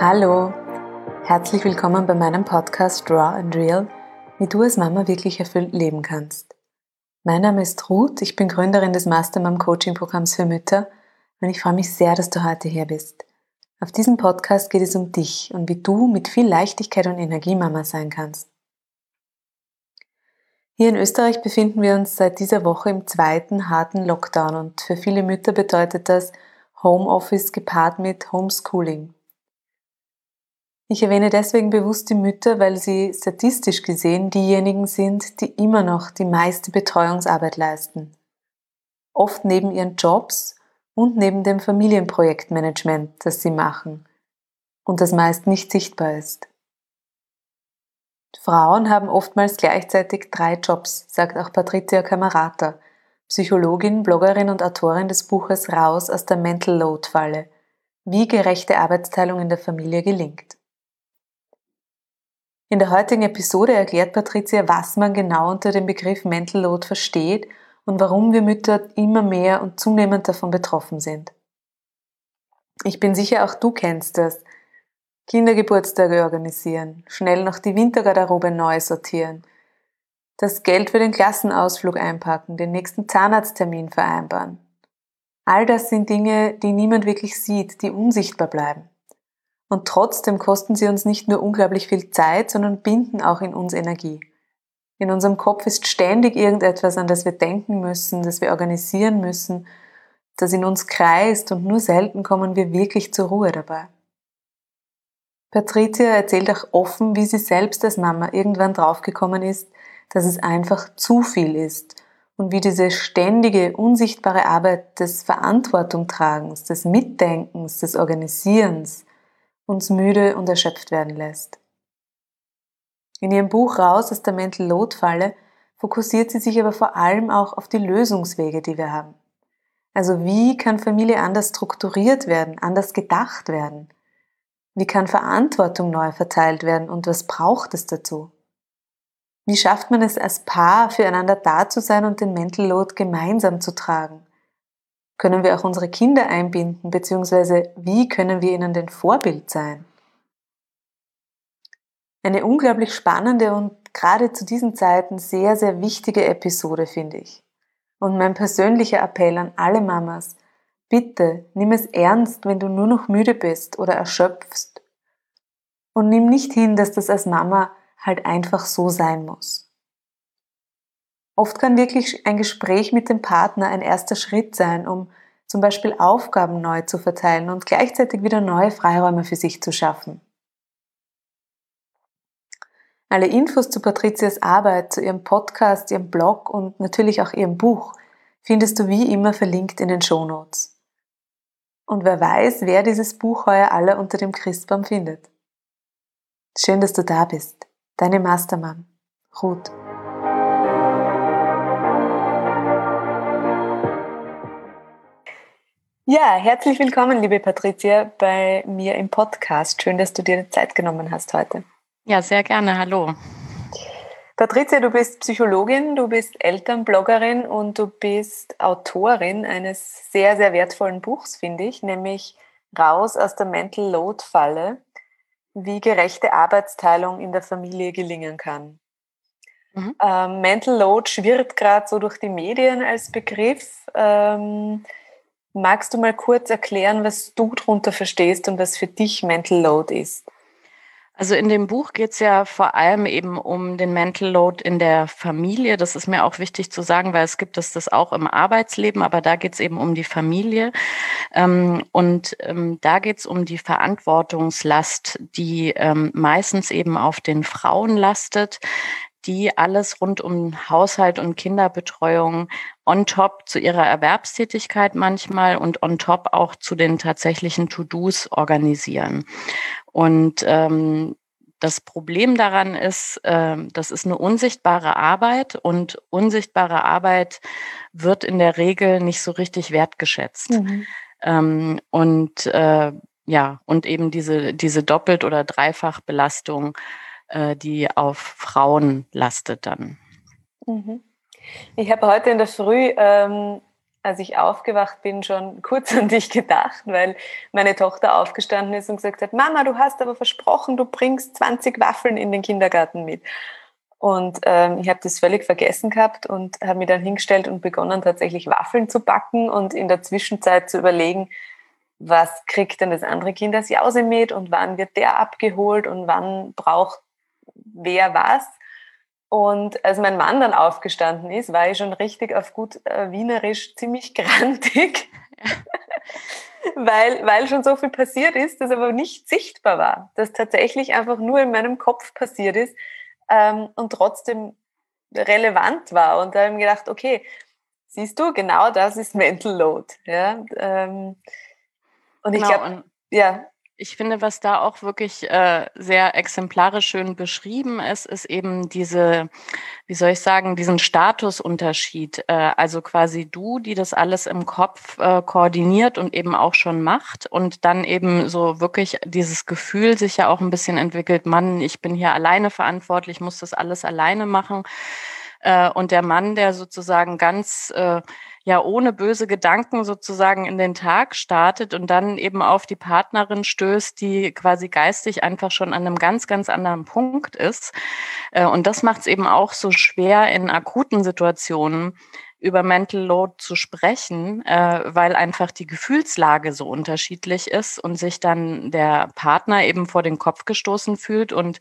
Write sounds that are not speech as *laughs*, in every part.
Hallo, herzlich willkommen bei meinem Podcast Raw and Real, wie du als Mama wirklich erfüllt leben kannst. Mein Name ist Ruth, ich bin Gründerin des Mastermom Coaching Programms für Mütter und ich freue mich sehr, dass du heute hier bist. Auf diesem Podcast geht es um dich und wie du mit viel Leichtigkeit und Energie Mama sein kannst. Hier in Österreich befinden wir uns seit dieser Woche im zweiten harten Lockdown und für viele Mütter bedeutet das Homeoffice gepaart mit Homeschooling. Ich erwähne deswegen bewusst die Mütter, weil sie statistisch gesehen diejenigen sind, die immer noch die meiste Betreuungsarbeit leisten. Oft neben ihren Jobs und neben dem Familienprojektmanagement, das sie machen und das meist nicht sichtbar ist. Frauen haben oftmals gleichzeitig drei Jobs, sagt auch Patricia Camerata, Psychologin, Bloggerin und Autorin des Buches Raus aus der Mental Load Falle, wie gerechte Arbeitsteilung in der Familie gelingt. In der heutigen Episode erklärt Patricia, was man genau unter dem Begriff Mental Load versteht und warum wir Mütter immer mehr und zunehmend davon betroffen sind. Ich bin sicher, auch du kennst das. Kindergeburtstage organisieren, schnell noch die Wintergarderobe neu sortieren, das Geld für den Klassenausflug einpacken, den nächsten Zahnarzttermin vereinbaren. All das sind Dinge, die niemand wirklich sieht, die unsichtbar bleiben. Und trotzdem kosten sie uns nicht nur unglaublich viel Zeit, sondern binden auch in uns Energie. In unserem Kopf ist ständig irgendetwas, an das wir denken müssen, das wir organisieren müssen, das in uns kreist und nur selten kommen wir wirklich zur Ruhe dabei. Patricia erzählt auch offen, wie sie selbst als Mama irgendwann draufgekommen ist, dass es einfach zu viel ist und wie diese ständige, unsichtbare Arbeit des Verantwortungtragens, des Mitdenkens, des Organisierens uns müde und erschöpft werden lässt. In ihrem Buch Raus aus der Mental Load Falle fokussiert sie sich aber vor allem auch auf die Lösungswege, die wir haben. Also wie kann Familie anders strukturiert werden, anders gedacht werden? Wie kann Verantwortung neu verteilt werden und was braucht es dazu? Wie schafft man es als Paar füreinander da zu sein und den Mental Load gemeinsam zu tragen? Können wir auch unsere Kinder einbinden, beziehungsweise wie können wir ihnen denn Vorbild sein? Eine unglaublich spannende und gerade zu diesen Zeiten sehr, sehr wichtige Episode, finde ich. Und mein persönlicher Appell an alle Mamas, bitte nimm es ernst, wenn du nur noch müde bist oder erschöpfst. Und nimm nicht hin, dass das als Mama halt einfach so sein muss. Oft kann wirklich ein Gespräch mit dem Partner ein erster Schritt sein, um zum Beispiel Aufgaben neu zu verteilen und gleichzeitig wieder neue Freiräume für sich zu schaffen. Alle Infos zu Patrizias Arbeit, zu ihrem Podcast, ihrem Blog und natürlich auch ihrem Buch findest du wie immer verlinkt in den Shownotes. Und wer weiß, wer dieses Buch heuer alle unter dem Christbaum findet. Schön, dass du da bist. Deine Mastermann, Ruth. Ja, herzlich willkommen, liebe Patricia, bei mir im Podcast. Schön, dass du dir Zeit genommen hast heute. Ja, sehr gerne. Hallo. Patricia, du bist Psychologin, du bist Elternbloggerin und du bist Autorin eines sehr, sehr wertvollen Buchs, finde ich, nämlich Raus aus der Mental Load Falle, wie gerechte Arbeitsteilung in der Familie gelingen kann. Mhm. Ähm, Mental Load schwirrt gerade so durch die Medien als Begriff. Ähm, Magst du mal kurz erklären, was du darunter verstehst und was für dich Mental Load ist? Also in dem Buch geht es ja vor allem eben um den Mental Load in der Familie. Das ist mir auch wichtig zu sagen, weil es gibt es das auch im Arbeitsleben, aber da geht es eben um die Familie. Ähm, und ähm, da geht es um die Verantwortungslast, die ähm, meistens eben auf den Frauen lastet, die alles rund um Haushalt und Kinderbetreuung on top zu ihrer Erwerbstätigkeit manchmal und on top auch zu den tatsächlichen To-Dos organisieren. Und ähm, das Problem daran ist, äh, das ist eine unsichtbare Arbeit und unsichtbare Arbeit wird in der Regel nicht so richtig wertgeschätzt. Mhm. Ähm, und äh, ja, und eben diese, diese Doppelt- oder Dreifachbelastung äh, die auf Frauen lastet dann. Mhm. Ich habe heute in der Früh ähm, als ich aufgewacht bin, schon kurz *laughs* an dich gedacht, weil meine Tochter aufgestanden ist und gesagt hat, Mama, du hast aber versprochen, du bringst 20 Waffeln in den Kindergarten mit. Und ähm, ich habe das völlig vergessen gehabt und habe mich dann hingestellt und begonnen, tatsächlich Waffeln zu backen und in der Zwischenzeit zu überlegen, was kriegt denn das andere Kind als Jause mit und wann wird der abgeholt und wann braucht wer was. Und als mein Mann dann aufgestanden ist, war ich schon richtig auf gut äh, Wienerisch ziemlich *laughs* grantig, *laughs* weil, weil schon so viel passiert ist, das aber nicht sichtbar war, das tatsächlich einfach nur in meinem Kopf passiert ist ähm, und trotzdem relevant war. Und da habe ich mir gedacht, okay, siehst du, genau das ist Mental Load. Ja? Ähm, und ich genau, glaube, ja. Ich finde, was da auch wirklich äh, sehr exemplarisch schön beschrieben ist, ist eben diese, wie soll ich sagen, diesen Statusunterschied. Äh, also quasi du, die das alles im Kopf äh, koordiniert und eben auch schon macht und dann eben so wirklich dieses Gefühl sich ja auch ein bisschen entwickelt, Mann, ich bin hier alleine verantwortlich, muss das alles alleine machen. Äh, und der Mann, der sozusagen ganz äh, ja ohne böse Gedanken sozusagen in den Tag startet und dann eben auf die Partnerin stößt, die quasi geistig einfach schon an einem ganz, ganz anderen Punkt ist. Äh, und das macht es eben auch so schwer in akuten Situationen, über Mental Load zu sprechen, äh, weil einfach die Gefühlslage so unterschiedlich ist und sich dann der Partner eben vor den Kopf gestoßen fühlt und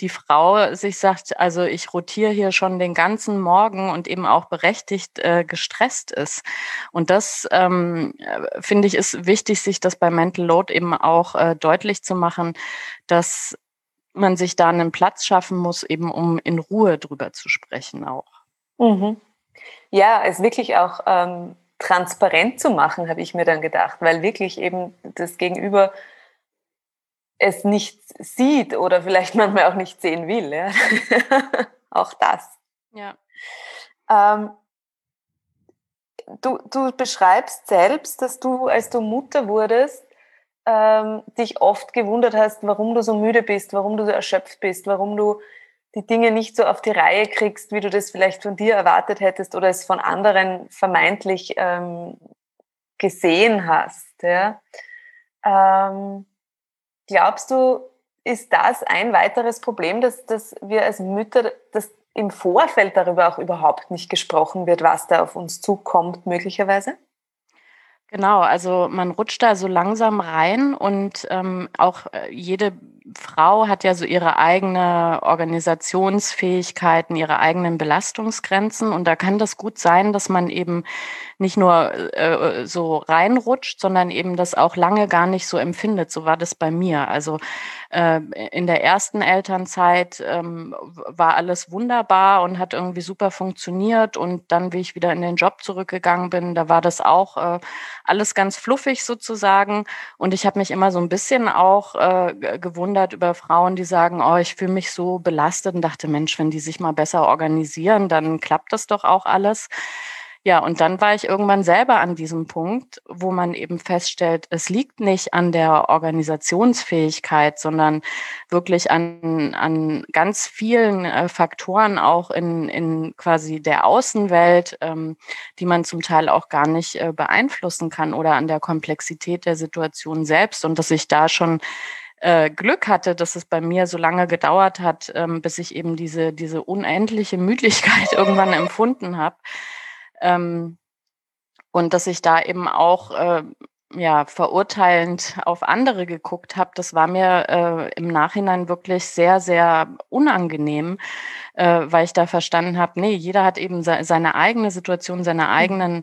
die Frau sich sagt, also ich rotiere hier schon den ganzen Morgen und eben auch berechtigt äh, gestresst ist. Und das ähm, finde ich ist wichtig, sich das bei Mental Load eben auch äh, deutlich zu machen, dass man sich da einen Platz schaffen muss, eben um in Ruhe drüber zu sprechen auch. Mhm. Ja, es wirklich auch ähm, transparent zu machen, habe ich mir dann gedacht, weil wirklich eben das Gegenüber es nicht sieht oder vielleicht *laughs* manchmal auch nicht sehen will. Ja? *laughs* auch das. Ja. Ähm, du, du beschreibst selbst, dass du, als du Mutter wurdest, ähm, dich oft gewundert hast, warum du so müde bist, warum du so erschöpft bist, warum du die Dinge nicht so auf die Reihe kriegst, wie du das vielleicht von dir erwartet hättest oder es von anderen vermeintlich ähm, gesehen hast. Ja? Ähm, glaubst du, ist das ein weiteres Problem, dass, dass wir als Mütter, dass im Vorfeld darüber auch überhaupt nicht gesprochen wird, was da auf uns zukommt, möglicherweise? Genau, also man rutscht da so langsam rein und ähm, auch äh, jede Frau hat ja so ihre eigene Organisationsfähigkeiten, ihre eigenen Belastungsgrenzen und da kann das gut sein, dass man eben nicht nur äh, so reinrutscht, sondern eben das auch lange gar nicht so empfindet. So war das bei mir. Also äh, in der ersten Elternzeit ähm, war alles wunderbar und hat irgendwie super funktioniert und dann, wie ich wieder in den Job zurückgegangen bin, da war das auch äh, alles ganz fluffig sozusagen und ich habe mich immer so ein bisschen auch äh, gewundert über Frauen, die sagen, oh, ich fühle mich so belastet und dachte, Mensch, wenn die sich mal besser organisieren, dann klappt das doch auch alles. Ja, und dann war ich irgendwann selber an diesem Punkt, wo man eben feststellt, es liegt nicht an der Organisationsfähigkeit, sondern wirklich an, an ganz vielen äh, Faktoren auch in, in quasi der Außenwelt, ähm, die man zum Teil auch gar nicht äh, beeinflussen kann oder an der Komplexität der Situation selbst und dass ich da schon äh, Glück hatte, dass es bei mir so lange gedauert hat, ähm, bis ich eben diese, diese unendliche Müdigkeit *laughs* irgendwann empfunden habe. Ähm, und dass ich da eben auch äh, ja, verurteilend auf andere geguckt habe, das war mir äh, im Nachhinein wirklich sehr, sehr unangenehm, äh, weil ich da verstanden habe, nee, jeder hat eben se seine eigene Situation, seine mhm. eigenen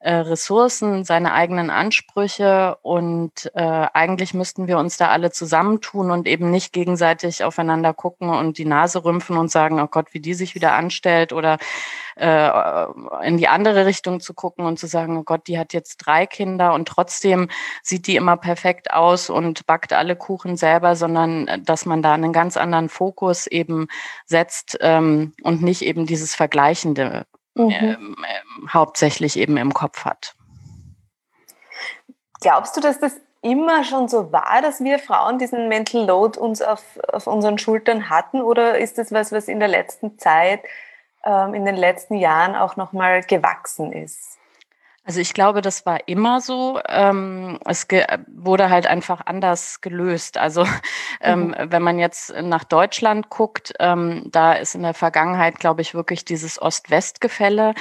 äh, Ressourcen, seine eigenen Ansprüche und äh, eigentlich müssten wir uns da alle zusammentun und eben nicht gegenseitig aufeinander gucken und die Nase rümpfen und sagen, oh Gott, wie die sich wieder anstellt oder äh, in die andere Richtung zu gucken und zu sagen, oh Gott, die hat jetzt drei Kinder und trotzdem sieht die immer perfekt aus und backt alle Kuchen selber, sondern äh, dass man da einen ganz anderen Fokus eben setzt ähm, und nicht eben dieses Vergleichende mhm. ähm, äh, hauptsächlich eben im Kopf hat. Glaubst du, dass das immer schon so war, dass wir Frauen diesen Mental Load uns auf, auf unseren Schultern hatten? Oder ist das was, was in der letzten Zeit, ähm, in den letzten Jahren auch nochmal gewachsen ist? Also ich glaube, das war immer so. Ähm, es wurde halt einfach anders gelöst. Also *laughs* ähm, mhm. wenn man jetzt nach Deutschland guckt, ähm, da ist in der Vergangenheit, glaube ich, wirklich dieses Ost-West-Gefälle,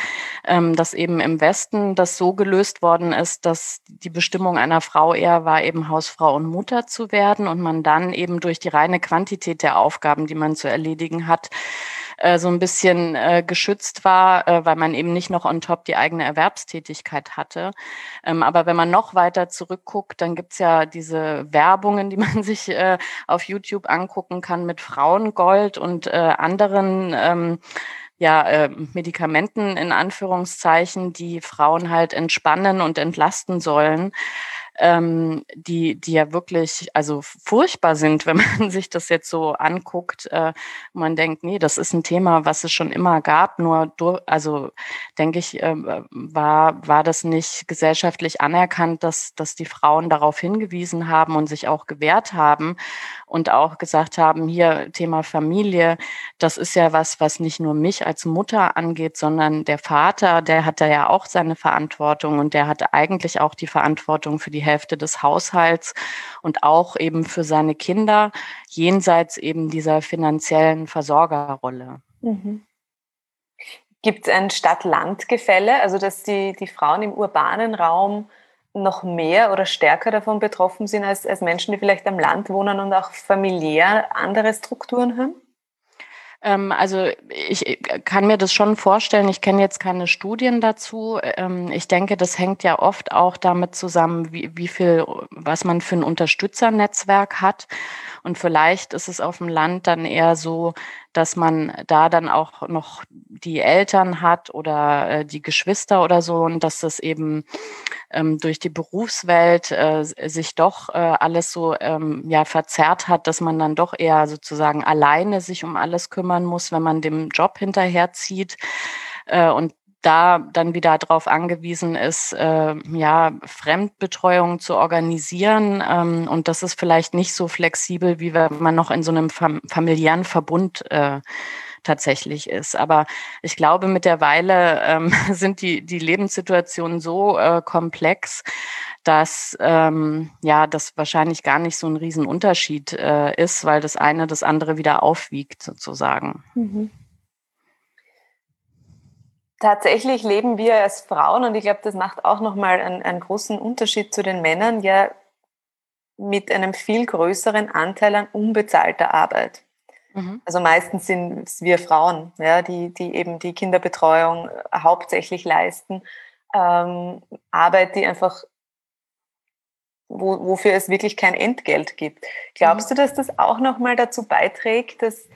ähm, dass eben im Westen das so gelöst worden ist, dass die Bestimmung einer Frau eher war, eben Hausfrau und Mutter zu werden und man dann eben durch die reine Quantität der Aufgaben, die man zu erledigen hat, äh, so ein bisschen äh, geschützt war, äh, weil man eben nicht noch on top die eigene Erwerbstätigkeit hatte. Ähm, aber wenn man noch weiter zurückguckt, dann gibt's ja diese Werbungen, die *laughs* man sich äh, auf YouTube angucken kann mit Frauengold und äh, anderen ähm, ja, äh, Medikamenten in Anführungszeichen, die Frauen halt entspannen und entlasten sollen ähm, die, die ja wirklich also furchtbar sind, wenn man *laughs* sich das jetzt so anguckt. Äh, man denkt, nee, das ist ein Thema, was es schon immer gab. Nur, durch, also denke ich, äh, war, war das nicht gesellschaftlich anerkannt, dass, dass die Frauen darauf hingewiesen haben und sich auch gewehrt haben und auch gesagt haben, hier Thema Familie, das ist ja was, was nicht nur mich als Mutter angeht, sondern der Vater, der hat da ja auch seine Verantwortung und der hat eigentlich auch die Verantwortung für die Hälfte des Haushalts und auch eben für seine Kinder, jenseits eben dieser finanziellen Versorgerrolle. Mhm. Gibt es ein Stadt-Land-Gefälle, also dass die, die Frauen im urbanen Raum noch mehr oder stärker davon betroffen sind als, als Menschen, die vielleicht am Land wohnen und auch familiär andere Strukturen haben? Ähm, also ich äh, kann mir das schon vorstellen. Ich kenne jetzt keine Studien dazu. Ähm, ich denke, das hängt ja oft auch damit zusammen, wie, wie viel, was man für ein Unterstützernetzwerk hat. Und vielleicht ist es auf dem Land dann eher so, dass man da dann auch noch die Eltern hat oder äh, die Geschwister oder so und dass das eben ähm, durch die Berufswelt äh, sich doch äh, alles so ähm, ja verzerrt hat, dass man dann doch eher sozusagen alleine sich um alles kümmern muss, wenn man dem Job hinterherzieht. Äh, und da dann wieder darauf angewiesen ist, äh, ja, Fremdbetreuung zu organisieren. Ähm, und das ist vielleicht nicht so flexibel, wie wenn man noch in so einem fam familiären Verbund äh, tatsächlich ist. Aber ich glaube, mittlerweile ähm, *laughs* sind die, die Lebenssituationen so äh, komplex, dass ähm, ja das wahrscheinlich gar nicht so ein Riesenunterschied äh, ist, weil das eine das andere wieder aufwiegt sozusagen. Mhm. Tatsächlich leben wir als Frauen, und ich glaube, das macht auch nochmal einen, einen großen Unterschied zu den Männern, ja mit einem viel größeren Anteil an unbezahlter Arbeit. Mhm. Also meistens sind es wir Frauen, ja, die, die eben die Kinderbetreuung hauptsächlich leisten. Ähm, Arbeit, die einfach, wo, wofür es wirklich kein Entgelt gibt. Glaubst mhm. du, dass das auch nochmal dazu beiträgt, dass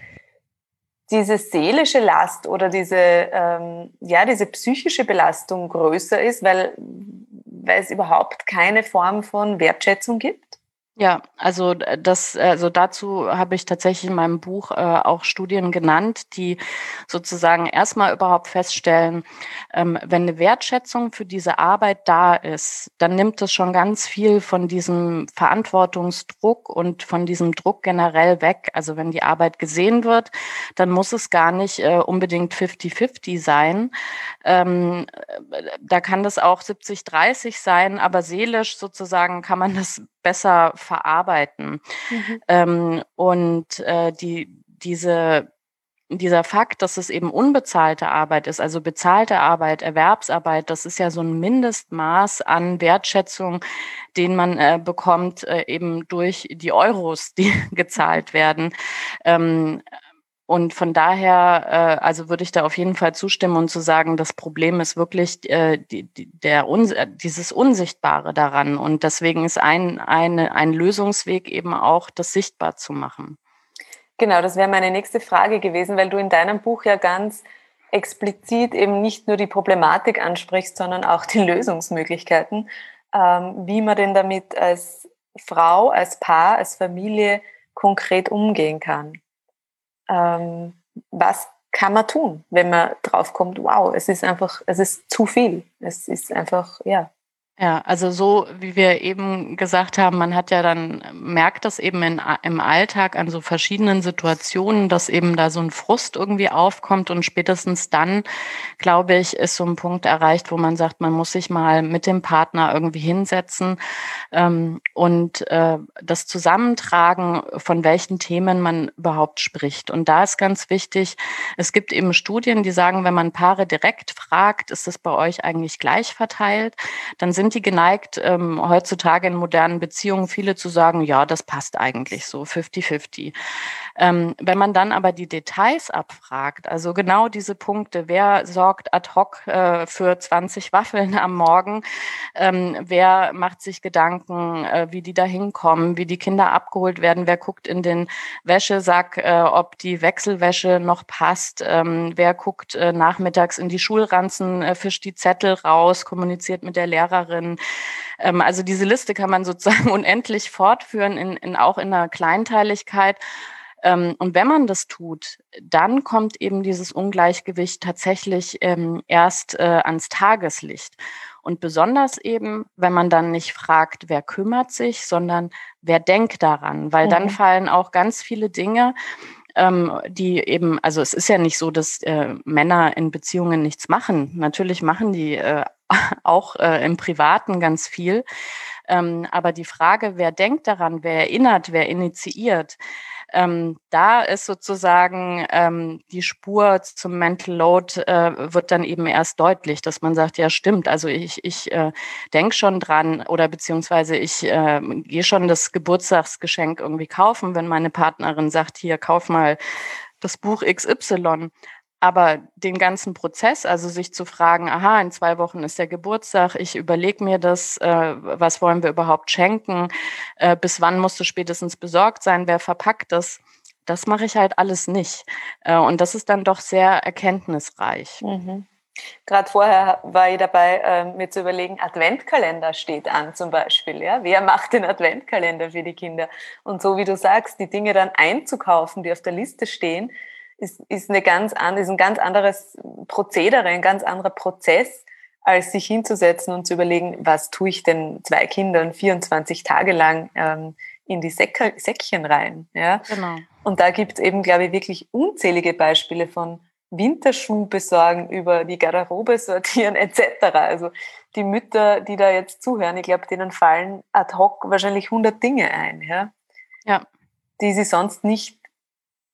diese seelische Last oder diese, ähm, ja, diese psychische Belastung größer ist, weil, weil es überhaupt keine Form von Wertschätzung gibt? Ja, also das, also dazu habe ich tatsächlich in meinem Buch äh, auch Studien genannt, die sozusagen erstmal überhaupt feststellen, ähm, wenn eine Wertschätzung für diese Arbeit da ist, dann nimmt es schon ganz viel von diesem Verantwortungsdruck und von diesem Druck generell weg. Also wenn die Arbeit gesehen wird, dann muss es gar nicht äh, unbedingt 50-50 sein. Ähm, da kann das auch 70-30 sein, aber seelisch sozusagen kann man das besser verarbeiten. Mhm. Ähm, und äh, die, diese, dieser Fakt, dass es eben unbezahlte Arbeit ist, also bezahlte Arbeit, Erwerbsarbeit, das ist ja so ein Mindestmaß an Wertschätzung, den man äh, bekommt, äh, eben durch die Euros, die *laughs* gezahlt werden. Ähm, und von daher, äh, also würde ich da auf jeden Fall zustimmen und zu sagen, das Problem ist wirklich äh, die, die, der Un dieses Unsichtbare daran. Und deswegen ist ein, eine, ein Lösungsweg eben auch, das sichtbar zu machen. Genau, das wäre meine nächste Frage gewesen, weil du in deinem Buch ja ganz explizit eben nicht nur die Problematik ansprichst, sondern auch die *laughs* Lösungsmöglichkeiten, ähm, wie man denn damit als Frau, als Paar, als Familie konkret umgehen kann ähm, was kann man tun, wenn man draufkommt, wow, es ist einfach, es ist zu viel. Es ist einfach, ja, Ja, also so wie wir eben gesagt haben, man hat ja dann, merkt das eben in, im Alltag an so verschiedenen Situationen, dass eben da so ein Frust irgendwie aufkommt und spätestens dann, glaube ich, ist so ein Punkt erreicht, wo man sagt, man muss sich mal mit dem Partner irgendwie hinsetzen ähm, und äh, das Zusammentragen, von welchen Themen man überhaupt spricht. Und da ist ganz wichtig, es gibt eben Studien, die sagen, wenn man Paare direkt fragt, ist es bei euch eigentlich gleich verteilt, dann sind sind die geneigt, ähm, heutzutage in modernen Beziehungen viele zu sagen, ja, das passt eigentlich so, 50-50. Ähm, wenn man dann aber die Details abfragt, also genau diese Punkte, wer sorgt ad hoc äh, für 20 Waffeln am Morgen, ähm, wer macht sich Gedanken, äh, wie die da hinkommen, wie die Kinder abgeholt werden, wer guckt in den Wäschesack, äh, ob die Wechselwäsche noch passt, ähm, wer guckt äh, nachmittags in die Schulranzen, äh, fischt die Zettel raus, kommuniziert mit der Lehrerin. Ähm, also diese Liste kann man sozusagen *laughs* unendlich fortführen, in, in, auch in einer Kleinteiligkeit. Ähm, und wenn man das tut, dann kommt eben dieses Ungleichgewicht tatsächlich ähm, erst äh, ans Tageslicht. Und besonders eben, wenn man dann nicht fragt, wer kümmert sich, sondern wer denkt daran, weil mhm. dann fallen auch ganz viele Dinge, ähm, die eben, also es ist ja nicht so, dass äh, Männer in Beziehungen nichts machen. Natürlich machen die äh, *laughs* auch äh, im Privaten ganz viel. Ähm, aber die Frage, wer denkt daran, wer erinnert, wer initiiert, ähm, da ist sozusagen ähm, die Spur zum Mental Load äh, wird dann eben erst deutlich, dass man sagt, ja stimmt, also ich, ich äh, denke schon dran oder beziehungsweise ich äh, gehe schon das Geburtstagsgeschenk irgendwie kaufen, wenn meine Partnerin sagt, hier kauf mal das Buch XY. Aber den ganzen Prozess, also sich zu fragen, aha, in zwei Wochen ist der Geburtstag, ich überlege mir das, äh, was wollen wir überhaupt schenken, äh, bis wann musst du spätestens besorgt sein, wer verpackt das, das mache ich halt alles nicht. Äh, und das ist dann doch sehr erkenntnisreich. Mhm. Gerade vorher war ich dabei, äh, mir zu überlegen, Adventkalender steht an zum Beispiel. Ja? Wer macht den Adventkalender für die Kinder? Und so wie du sagst, die Dinge dann einzukaufen, die auf der Liste stehen, ist, ist, eine ganz an, ist ein ganz anderes Prozedere, ein ganz anderer Prozess, als sich hinzusetzen und zu überlegen, was tue ich denn zwei Kindern 24 Tage lang ähm, in die Säck Säckchen rein. Ja? Genau. Und da gibt es eben, glaube ich, wirklich unzählige Beispiele von Winterschuh besorgen, über die Garderobe sortieren *laughs* etc. Also die Mütter, die da jetzt zuhören, ich glaube, denen fallen ad hoc wahrscheinlich 100 Dinge ein, ja? ja. die sie sonst nicht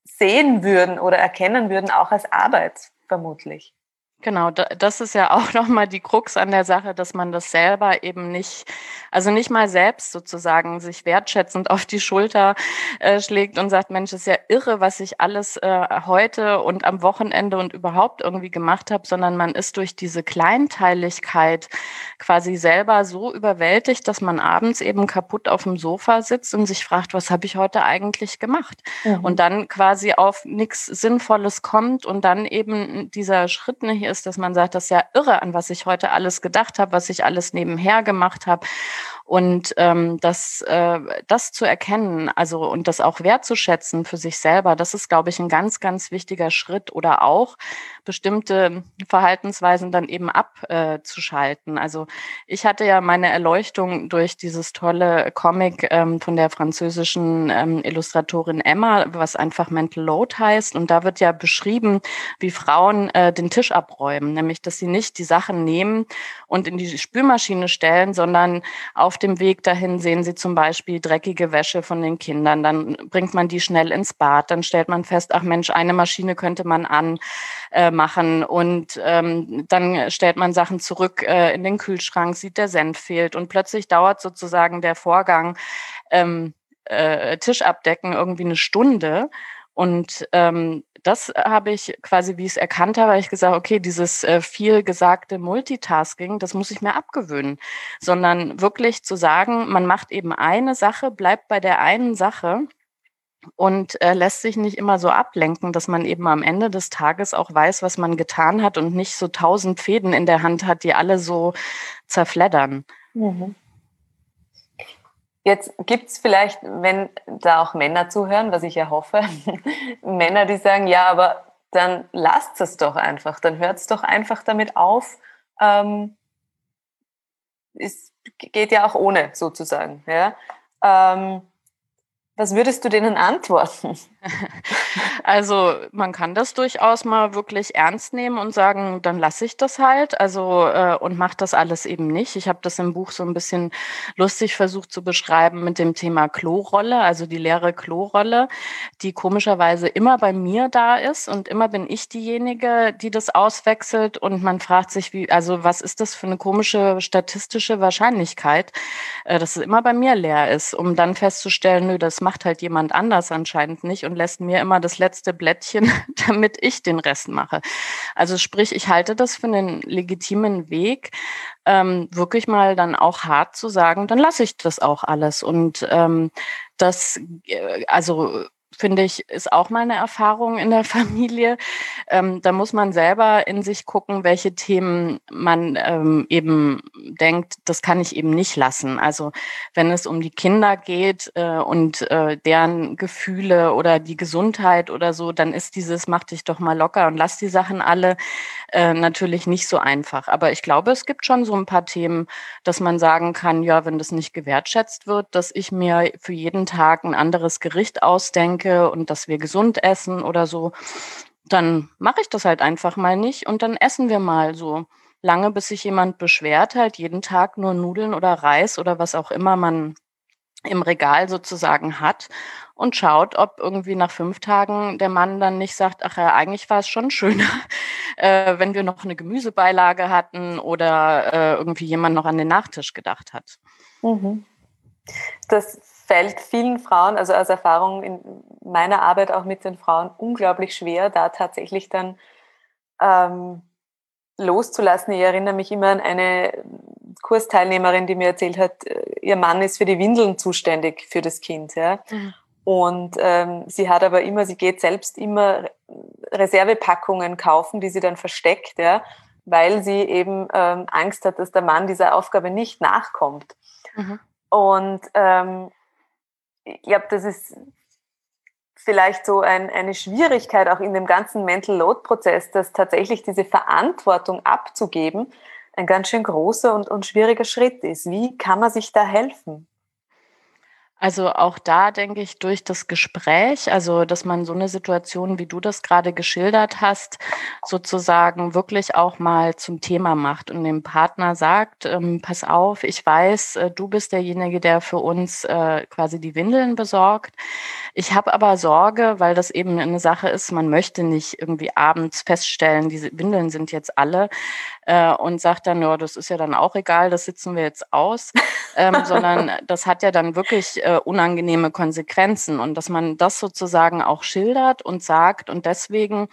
sehen würden oder erkennen würden, auch als Arbeit vermutlich. Genau, das ist ja *laughs* auch nochmal die Krux an der Sache, dass man das selber eben nicht, also nicht mal selbst sozusagen sich wertschätzend auf die Schulter äh, schlägt und sagt, Mensch, ist ja irre, was ich alles äh, heute und am Wochenende und überhaupt irgendwie gemacht habe, sondern man ist durch diese Kleinteiligkeit quasi selber so überwältigt, dass man abends eben kaputt auf dem Sofa sitzt und sich fragt, was habe ich heute eigentlich gemacht? Mhm. Und dann quasi auf nichts Sinnvolles kommt und dann eben dieser Schritt nicht ist, dass man sagt, das ist ja irre, an was ich heute alles gedacht habe, was ich alles nebenher gemacht habe. Und ähm, das, äh, das zu erkennen, also und das auch wertzuschätzen für sich selber, das ist, glaube ich, ein ganz, ganz wichtiger Schritt oder auch bestimmte Verhaltensweisen dann eben abzuschalten. Äh, also ich hatte ja meine Erleuchtung durch dieses tolle Comic ähm, von der französischen ähm, Illustratorin Emma, was einfach Mental Load heißt. Und da wird ja beschrieben, wie Frauen äh, den Tisch abräumen, nämlich dass sie nicht die Sachen nehmen und in die Spülmaschine stellen, sondern auf dem Weg dahin sehen sie zum Beispiel dreckige Wäsche von den Kindern. Dann bringt man die schnell ins Bad. Dann stellt man fest, ach Mensch, eine Maschine könnte man an. Äh, machen. Und ähm, dann stellt man Sachen zurück äh, in den Kühlschrank, sieht der Senf fehlt. Und plötzlich dauert sozusagen der Vorgang ähm, äh, Tisch abdecken irgendwie eine Stunde. Und ähm, das habe ich quasi, wie ich es erkannt habe, ich gesagt, okay, dieses äh, viel gesagte Multitasking, das muss ich mir abgewöhnen, sondern wirklich zu sagen, man macht eben eine Sache, bleibt bei der einen Sache und äh, lässt sich nicht immer so ablenken, dass man eben am Ende des Tages auch weiß, was man getan hat und nicht so tausend Fäden in der Hand hat, die alle so zerfleddern. Mhm. Jetzt gibt es vielleicht, wenn da auch Männer zuhören, was ich ja hoffe, *laughs* Männer, die sagen, ja, aber dann lasst es doch einfach, dann hört es doch einfach damit auf, ähm, es geht ja auch ohne sozusagen. Ja? Ähm, was würdest du denen antworten? *laughs* Also man kann das durchaus mal wirklich ernst nehmen und sagen, dann lasse ich das halt. Also äh, und mache das alles eben nicht. Ich habe das im Buch so ein bisschen lustig versucht zu beschreiben mit dem Thema Klorolle, also die leere Klorolle, die komischerweise immer bei mir da ist und immer bin ich diejenige, die das auswechselt und man fragt sich, wie, also was ist das für eine komische statistische Wahrscheinlichkeit, äh, dass es immer bei mir leer ist, um dann festzustellen, nö, das macht halt jemand anders anscheinend nicht und lässt mir immer das letzte Blättchen, *laughs* damit ich den Rest mache. Also sprich, ich halte das für einen legitimen Weg, ähm, wirklich mal dann auch hart zu sagen, dann lasse ich das auch alles. Und ähm, das, äh, also finde ich, ist auch mal eine Erfahrung in der *laughs* Familie. Ähm, da muss man selber in sich gucken, welche Themen man ähm, eben denkt, das kann ich eben nicht lassen. Also wenn es um die Kinder geht äh, und äh, deren Gefühle oder die Gesundheit oder so, dann ist dieses mach dich doch mal locker und lass die Sachen alle äh, natürlich nicht so einfach. Aber ich glaube, es gibt schon so ein paar Themen, dass man sagen kann, ja, wenn das nicht gewertschätzt wird, dass ich mir für jeden Tag ein anderes Gericht ausdenke, denke und dass wir gesund essen oder so, dann mache ich das halt einfach mal nicht und dann essen wir mal so lange, bis sich jemand beschwert, halt jeden Tag nur Nudeln oder Reis oder was auch immer man im Regal sozusagen hat und schaut, ob irgendwie nach fünf Tagen der Mann dann nicht sagt, ach ja, eigentlich war es schon schöner, *laughs* äh, wenn wir noch eine Gemüsebeilage hatten oder äh, irgendwie jemand noch an den Nachtisch gedacht hat. Mhm. Das fällt vielen Frauen, also als Erfahrung in meiner Arbeit auch mit den Frauen, unglaublich schwer, da tatsächlich dann ähm, loszulassen. Ich erinnere mich immer an eine Kursteilnehmerin, die mir erzählt hat, äh, ihr Mann ist für die Windeln zuständig für das Kind. Ja? Mhm. Und ähm, sie hat aber immer, sie geht selbst immer Reservepackungen kaufen, die sie dann versteckt, ja, weil sie eben ähm, Angst hat, dass der Mann dieser Aufgabe nicht nachkommt. Mhm. Und ähm, ich glaube, das ist vielleicht so ein, eine Schwierigkeit auch in dem ganzen Mental Load Prozess, dass tatsächlich diese Verantwortung abzugeben ein ganz schön großer und, und schwieriger Schritt ist. Wie kann man sich da helfen? Also auch da denke ich durch das Gespräch, also dass man so eine Situation, wie du das gerade geschildert hast, sozusagen wirklich auch mal zum Thema macht und dem Partner sagt, ähm, pass auf, ich weiß, äh, du bist derjenige, der für uns äh, quasi die Windeln besorgt. Ich habe aber Sorge, weil das eben eine Sache ist, man möchte nicht irgendwie abends feststellen, diese Windeln sind jetzt alle äh, und sagt dann, ja, das ist ja dann auch egal, das sitzen wir jetzt aus, *laughs* ähm, sondern *laughs* das hat ja dann wirklich äh, unangenehme Konsequenzen und dass man das sozusagen auch schildert und sagt und deswegen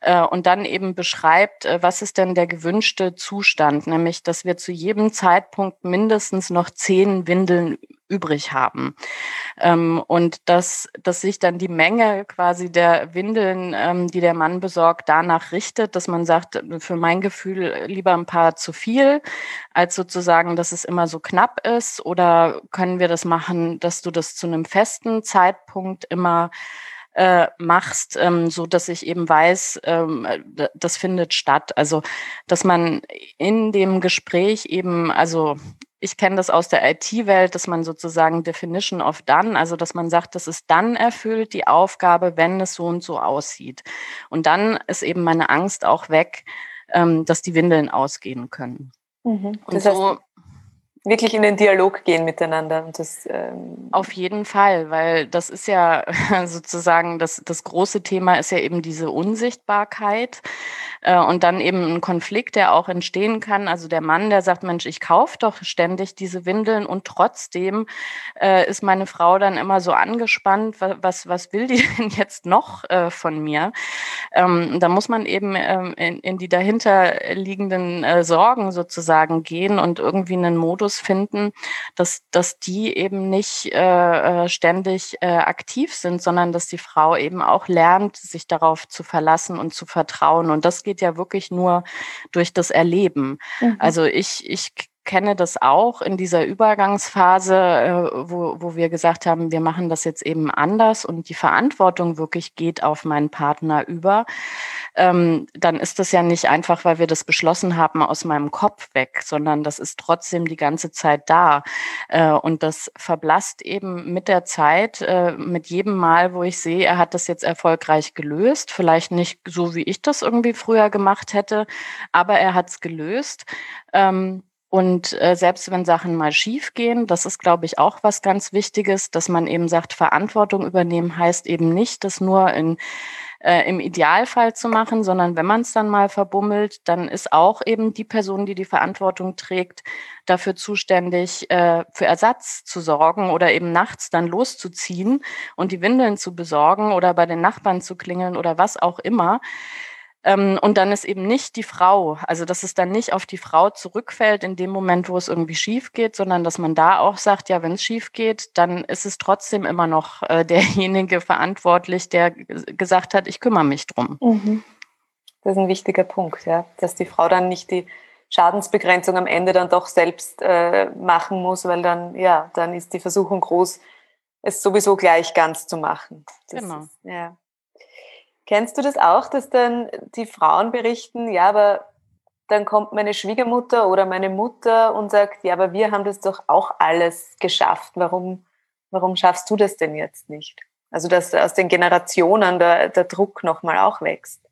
äh, und dann eben beschreibt, äh, was ist denn der gewünschte Zustand, nämlich dass wir zu jedem Zeitpunkt mindestens noch zehn Windeln übrig haben. Ähm, und dass, dass sich dann die Menge quasi der Windeln, ähm, die der Mann besorgt, danach richtet, dass man sagt, für mein Gefühl lieber ein paar zu viel, als sozusagen, dass es immer so knapp ist. Oder können wir das machen, dass du das zu einem festen Zeitpunkt immer äh, machst, ähm, so dass ich eben weiß, ähm, das findet statt. Also, dass man in dem Gespräch eben, also ich kenne das aus der IT-Welt, dass man sozusagen Definition of Done, also dass man sagt, das ist dann erfüllt die Aufgabe, wenn es so und so aussieht. Und dann ist eben meine Angst auch weg, ähm, dass die Windeln ausgehen können. Mhm. Und so wirklich in den Dialog gehen miteinander. Und das, ähm Auf jeden Fall, weil das ist ja *laughs* sozusagen das, das große Thema ist ja eben diese Unsichtbarkeit äh, und dann eben ein Konflikt, der auch entstehen kann. Also der Mann, der sagt, Mensch, ich kaufe doch ständig diese Windeln und trotzdem äh, ist meine Frau dann immer so angespannt, was, was will die *laughs* denn jetzt noch äh, von mir? Ähm, da muss man eben ähm, in, in die dahinter liegenden äh, Sorgen sozusagen gehen und irgendwie einen Modus finden, dass, dass die eben nicht äh, äh ständig äh, aktiv sind, sondern dass die Frau eben auch lernt, sich darauf zu verlassen und zu vertrauen. Und das geht ja wirklich nur durch das Erleben. Mhm. Also ich, ich kenne das auch in dieser Übergangsphase, äh, wo, wo wir gesagt haben, wir machen das jetzt eben anders und die Verantwortung wirklich geht auf meinen Partner über, ähm, dann ist das ja nicht einfach, weil wir das beschlossen haben, aus meinem Kopf weg, sondern das ist trotzdem die ganze Zeit da. Äh, und das verblasst eben mit der Zeit, äh, mit jedem Mal, wo ich sehe, er hat das jetzt erfolgreich gelöst. Vielleicht nicht so, wie ich das irgendwie früher gemacht hätte, aber er hat es gelöst. Ähm, und äh, selbst wenn Sachen mal schief gehen, das ist, glaube ich, auch was ganz Wichtiges, dass man eben sagt, Verantwortung übernehmen heißt eben nicht, das nur in, äh, im Idealfall zu machen, sondern wenn man es dann mal verbummelt, dann ist auch eben die Person, die die Verantwortung trägt, dafür zuständig, äh, für Ersatz zu sorgen oder eben nachts dann loszuziehen und die Windeln zu besorgen oder bei den Nachbarn zu klingeln oder was auch immer. Ähm, und dann ist eben nicht die Frau, also dass es dann nicht auf die Frau zurückfällt in dem Moment, wo es irgendwie schief geht, sondern dass man da auch sagt, ja, wenn es schief geht, dann ist es trotzdem immer noch äh, *laughs* derjenige verantwortlich, der gesagt hat, ich kümmere mich drum. Mhm. Das ist ein wichtiger Punkt, ja, dass die Frau dann nicht die Schadensbegrenzung am Ende dann doch selbst äh, machen muss, weil dann, ja, dann ist die Versuchung groß, es sowieso gleich ganz zu machen. Das genau. Ist, ja. Kennst du das auch, dass dann die Frauen berichten, ja, aber dann kommt meine Schwiegermutter oder meine Mutter und sagt, ja, aber wir haben das doch auch alles geschafft. Warum, warum schaffst du das denn jetzt nicht? Also, dass aus den Generationen der, der Druck nochmal auch wächst.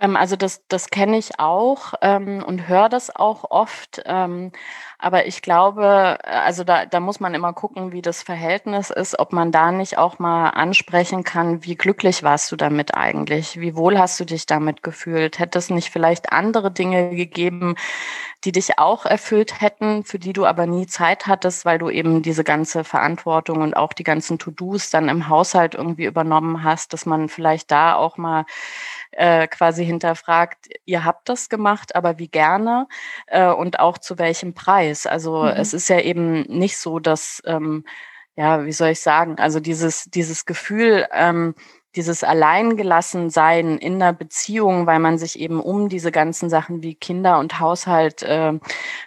Ähm, also das, das kenne ich auch ähm, und höre das auch oft. Ähm, aber ich glaube, äh, also da, da muss man immer gucken, wie das Verhältnis ist, ob man da nicht auch mal ansprechen kann, wie glücklich warst du damit eigentlich? Wie wohl hast du dich damit gefühlt? Hätte es nicht vielleicht andere Dinge gegeben, die dich auch erfüllt hätten, für die du aber nie Zeit hattest, weil du eben diese ganze Verantwortung und auch die ganzen To-Dos dann im Haushalt irgendwie übernommen hast, dass man vielleicht da auch mal äh, quasi hinterfragt, ihr habt das gemacht, aber wie gerne äh, und auch zu welchem Preis. Also mhm. es ist ja eben nicht so, dass, ähm, ja, wie soll ich sagen, also dieses, dieses Gefühl, ähm, dieses Alleingelassensein in der Beziehung, weil man sich eben um diese ganzen Sachen wie Kinder und Haushalt äh,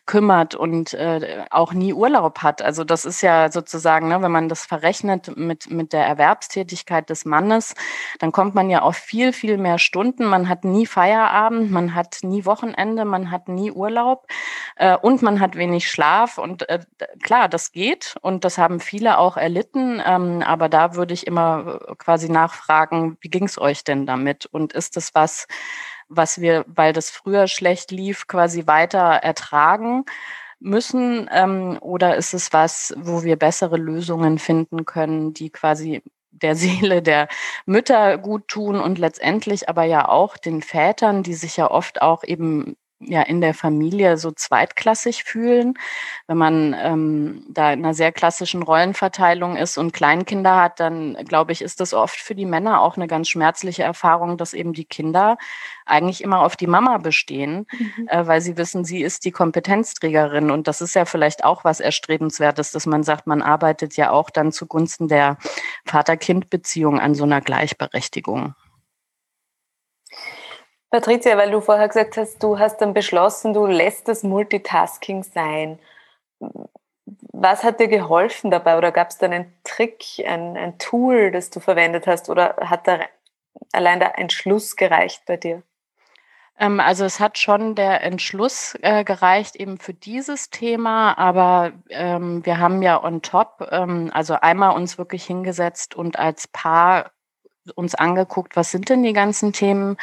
kümmert und äh, auch nie Urlaub hat. Also das ist ja sozusagen, ne, wenn man das verrechnet mit, mit der Erwerbstätigkeit des Mannes, dann kommt man ja auf viel, viel mehr Stunden. Man hat nie Feierabend, man hat nie Wochenende, man hat nie Urlaub äh, und man hat wenig Schlaf. Und äh, klar, das geht und das haben viele auch erlitten. Ähm, aber da würde ich immer quasi nachfragen, fragen, wie ging es euch denn damit? Und ist das was, was wir, weil das früher schlecht lief, quasi weiter ertragen müssen? Ähm, oder ist es was, wo wir bessere Lösungen finden können, die quasi der *laughs* Seele der Mütter gut tun und letztendlich aber ja auch den Vätern, die sich ja oft auch eben ja in der Familie so zweitklassig fühlen. Wenn man ähm, da in einer sehr klassischen Rollenverteilung ist und Kleinkinder hat, dann glaube ich, ist das oft für die Männer auch eine ganz schmerzliche Erfahrung, dass eben die Kinder eigentlich immer auf die Mama bestehen, mhm. äh, weil sie wissen, sie ist die Kompetenzträgerin. Und das ist ja vielleicht auch was Erstrebenswertes, dass man sagt, man arbeitet ja auch dann zugunsten der Vater-Kind-Beziehung an so einer Gleichberechtigung. Patricia, weil du vorher gesagt hast, du hast dann beschlossen, du lässt das Multitasking sein. Was hat dir geholfen dabei oder gab es da einen Trick, ein, ein Tool, das du verwendet hast oder hat da allein der Entschluss gereicht bei dir? Ähm, also es hat schon der Entschluss äh, gereicht eben für dieses Thema, aber ähm, wir haben ja on top, ähm, also einmal uns wirklich hingesetzt und als Paar uns angeguckt, was sind denn die ganzen Themen,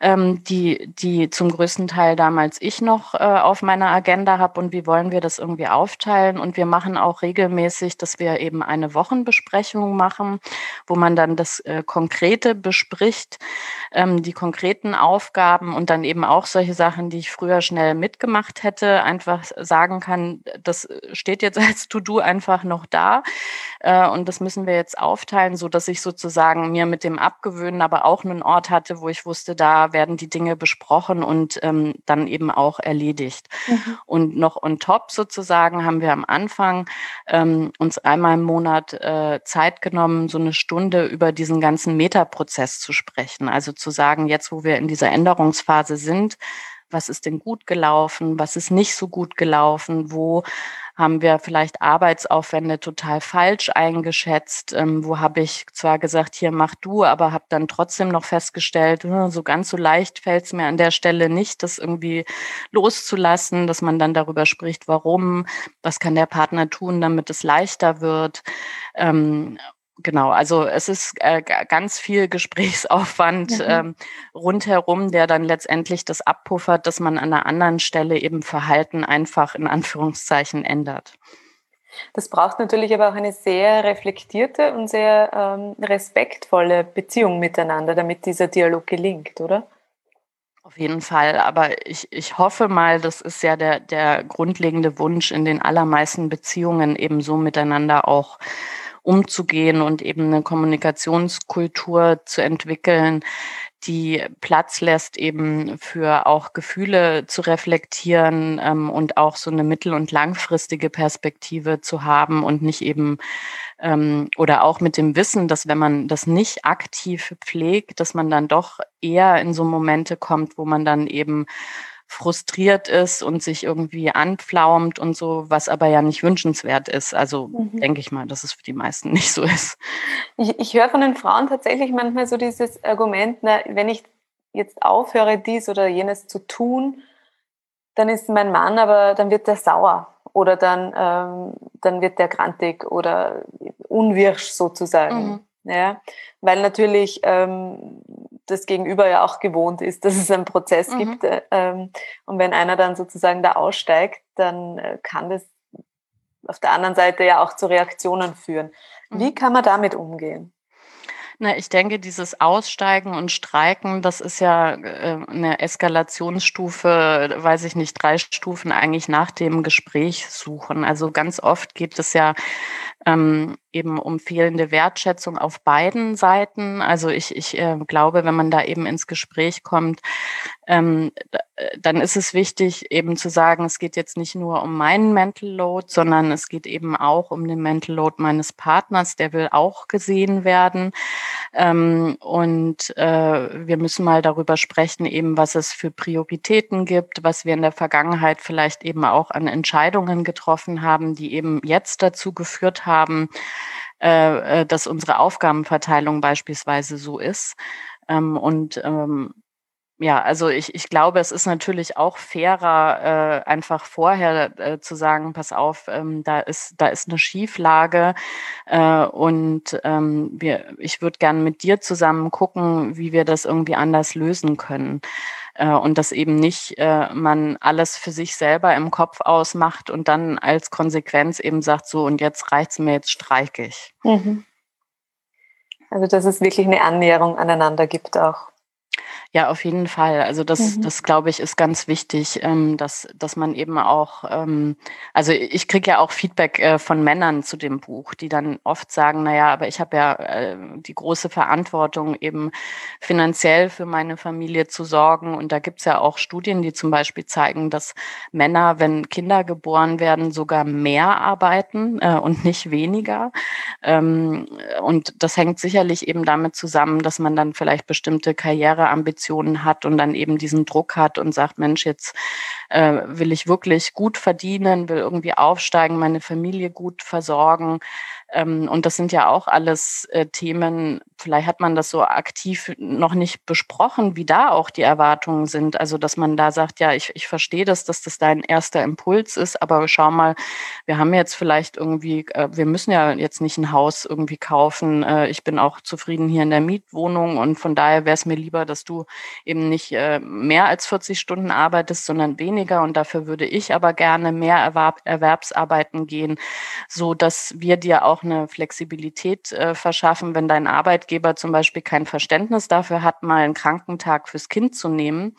ähm, die, die zum größten Teil damals ich noch äh, auf meiner Agenda habe und wie wollen wir das irgendwie aufteilen. Und wir machen auch regelmäßig, dass wir eben eine Wochenbesprechung machen, wo man dann das äh, Konkrete bespricht, ähm, die konkreten Aufgaben und dann eben auch solche Sachen, die ich früher schnell mitgemacht hätte, einfach sagen kann, das steht jetzt *laughs* als To-Do einfach noch da äh, und das müssen wir jetzt aufteilen, so dass ich sozusagen mir mit dem Abgewöhnen aber auch einen Ort hatte, wo ich wusste, da werden die Dinge besprochen und ähm, dann eben auch erledigt. Mhm. Und noch on top sozusagen haben wir am Anfang ähm, uns einmal im Monat äh, Zeit genommen, so eine Stunde über diesen ganzen Metaprozess zu sprechen. Also zu sagen, jetzt wo wir in dieser Änderungsphase sind, was ist denn gut gelaufen, was ist nicht so gut gelaufen, wo haben wir vielleicht Arbeitsaufwände total falsch eingeschätzt, ähm, wo habe ich zwar gesagt, hier mach du, aber habe dann trotzdem noch festgestellt, hm, so ganz so leicht fällt es mir an der Stelle nicht, das irgendwie loszulassen, dass man dann darüber spricht, warum, was kann der Partner tun, damit es leichter wird. Ähm, Genau, also es ist äh, ganz viel Gesprächsaufwand mhm. ähm, rundherum, der dann letztendlich das abpuffert, dass man an einer anderen Stelle eben Verhalten einfach in Anführungszeichen ändert. Das braucht natürlich aber auch eine sehr reflektierte und sehr ähm, respektvolle Beziehung miteinander, damit dieser Dialog gelingt, oder? Auf jeden Fall, aber ich, ich hoffe mal, das ist ja der, der grundlegende Wunsch in den allermeisten Beziehungen eben so miteinander auch umzugehen und eben eine Kommunikationskultur zu entwickeln, die Platz lässt, eben für auch Gefühle zu reflektieren ähm, und auch so eine mittel- und langfristige Perspektive zu haben und nicht eben ähm, oder auch mit dem Wissen, dass wenn man das nicht aktiv pflegt, dass man dann doch eher in so Momente kommt, wo man dann eben frustriert ist und sich irgendwie anpflaumt und so, was aber ja nicht wünschenswert ist. Also mhm. denke ich mal, dass es für die meisten *laughs* nicht so ist. Ich, ich höre von den Frauen tatsächlich manchmal so dieses Argument, na, wenn ich jetzt aufhöre, dies oder jenes zu tun, dann ist mein Mann, aber dann wird der sauer oder dann, ähm, dann wird der grantig oder unwirsch sozusagen. Mhm. Ja, weil natürlich ähm, das Gegenüber ja auch gewohnt ist, dass es einen Prozess mhm. gibt. Äh, ähm, und wenn einer dann sozusagen da aussteigt, dann äh, kann das auf der anderen Seite ja auch zu Reaktionen führen. Wie mhm. kann man damit umgehen? Na, ich denke, dieses Aussteigen und Streiken, das ist ja äh, eine Eskalationsstufe, weiß ich nicht, drei Stufen eigentlich nach dem Gespräch suchen. Also ganz oft geht es ja ähm, eben um fehlende Wertschätzung auf beiden Seiten. Also ich, ich äh, glaube, wenn man da eben ins Gespräch kommt, ähm, äh, dann ist es wichtig, eben zu sagen, es geht jetzt nicht nur um meinen Mental Load, sondern es geht eben auch um den Mental Load meines Partners, der will auch gesehen werden. Ähm, und äh, wir müssen mal darüber sprechen, eben was es für Prioritäten gibt, was wir in der Vergangenheit vielleicht eben auch an Entscheidungen getroffen haben, die eben jetzt dazu geführt haben, äh, äh, dass unsere Aufgabenverteilung beispielsweise so ist. Ähm, und ähm, ja, also ich, ich glaube, es ist natürlich auch fairer, äh, einfach vorher äh, zu sagen, pass auf, ähm, da ist da ist eine Schieflage äh, und ähm, wir, ich würde gerne mit dir zusammen gucken, wie wir das irgendwie anders lösen können äh, und dass eben nicht äh, man alles für sich selber im Kopf ausmacht und dann als Konsequenz eben sagt, so und jetzt reicht's mir, jetzt streike ich. Mhm. Also dass es wirklich eine Annäherung aneinander gibt auch. Ja, auf jeden Fall. Also das, mhm. das glaube ich, ist ganz wichtig, ähm, dass, dass man eben auch, ähm, also ich kriege ja auch Feedback äh, von Männern zu dem Buch, die dann oft sagen, naja, aber ich habe ja äh, die große Verantwortung, eben finanziell für meine Familie zu sorgen. Und da gibt's ja auch Studien, die zum Beispiel zeigen, dass Männer, wenn Kinder geboren werden, sogar mehr arbeiten äh, und nicht weniger. Ähm, und das hängt sicherlich eben damit zusammen, dass man dann vielleicht bestimmte Karriereambitionen Ambitionen hat und dann eben diesen Druck hat und sagt, Mensch, jetzt äh, will ich wirklich gut verdienen, will irgendwie aufsteigen, meine Familie gut versorgen. Ähm, und das sind ja auch alles äh, Themen, vielleicht hat man das so aktiv noch nicht besprochen, wie da auch die Erwartungen sind. Also, dass man da sagt, ja, ich, ich verstehe das, dass das dein erster Impuls ist, aber schau mal, wir haben jetzt vielleicht irgendwie, äh, wir müssen ja jetzt nicht ein Haus irgendwie kaufen. Äh, ich bin auch zufrieden hier in der Mietwohnung und von daher wäre es mir lieber, dass du eben nicht mehr als 40 Stunden arbeitest, sondern weniger. Und dafür würde ich aber gerne mehr Erwerb, Erwerbsarbeiten gehen, so dass wir dir auch eine Flexibilität äh, verschaffen, wenn dein Arbeitgeber zum Beispiel kein Verständnis dafür hat, mal einen Krankentag fürs Kind zu nehmen,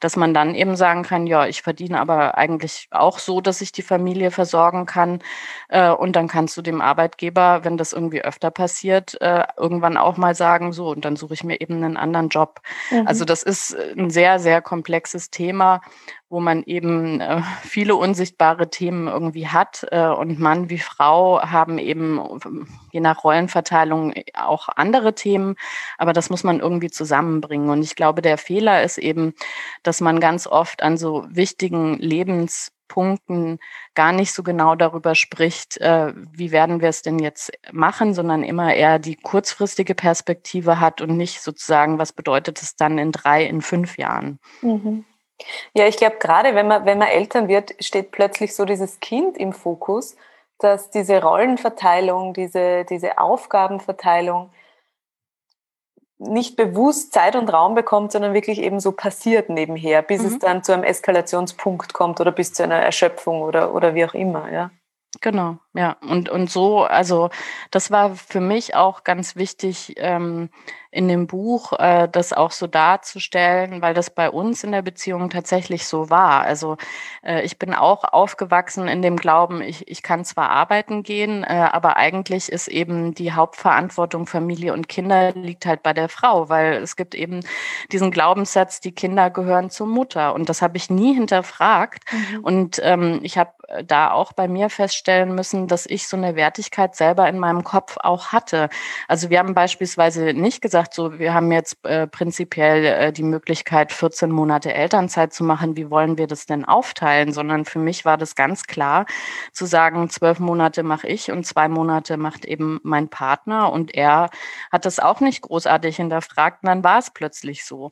dass man dann eben sagen kann, ja, ich verdiene aber eigentlich auch so, dass ich die Familie versorgen kann. Äh, und dann kannst du dem Arbeitgeber, wenn das irgendwie öfter passiert, äh, irgendwann auch mal sagen, so, und dann suche ich mir eben einen anderen Job. Mhm. Also das ist ein sehr, sehr komplexes Thema, wo man eben äh, viele unsichtbare Themen irgendwie hat. Äh, und Mann wie Frau haben eben je nach Rollenverteilung auch andere Themen, aber das muss man irgendwie zusammenbringen. Und ich glaube, der Fehler ist eben, dass man ganz oft an so wichtigen Lebens Punkten gar nicht so genau darüber spricht, äh, wie werden wir es denn jetzt machen, sondern immer eher die kurzfristige Perspektive hat und nicht sozusagen, was bedeutet es dann in drei, in fünf Jahren. Mhm. Ja, ich glaube, gerade wenn man, wenn man Eltern wird, steht plötzlich so dieses Kind im Fokus, dass diese Rollenverteilung, diese, diese Aufgabenverteilung nicht bewusst Zeit und Raum bekommt, sondern wirklich eben so passiert nebenher, bis mhm. es dann zu einem Eskalationspunkt kommt oder bis zu einer Erschöpfung oder, oder wie auch immer, ja. Genau, ja. Und, und so, also das war für mich auch ganz wichtig, ähm, in dem Buch äh, das auch so darzustellen, weil das bei uns in der Beziehung tatsächlich so war. Also äh, ich bin auch aufgewachsen in dem Glauben, ich, ich kann zwar arbeiten gehen, äh, aber eigentlich ist eben die Hauptverantwortung Familie und Kinder liegt halt bei der Frau, weil es gibt eben diesen Glaubenssatz, die Kinder gehören zur Mutter. Und das habe ich nie hinterfragt. Mhm. Und ähm, ich habe da auch bei mir feststellen müssen, dass ich so eine Wertigkeit selber in meinem Kopf auch hatte. Also wir haben beispielsweise nicht gesagt, so wir haben jetzt äh, prinzipiell äh, die Möglichkeit, 14 Monate Elternzeit zu machen. Wie wollen wir das denn aufteilen? Sondern für mich war das ganz klar zu sagen, zwölf Monate mache ich und zwei Monate macht eben mein Partner. Und er hat das auch nicht großartig hinterfragt. Und dann war es plötzlich so.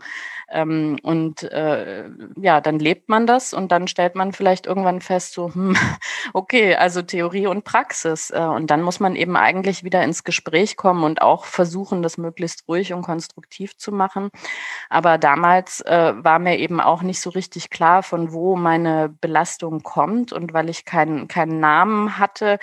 Ähm, und äh, ja, dann lebt man das und dann stellt man vielleicht irgendwann fest, so, hm, *laughs* okay, also Theorie und Praxis. Äh, und dann muss man eben eigentlich wieder ins Gespräch kommen und auch versuchen, das möglichst ruhig und konstruktiv zu machen. Aber damals äh, war mir eben auch nicht so richtig klar, von wo meine Belastung kommt. Und weil ich keinen keinen Namen hatte,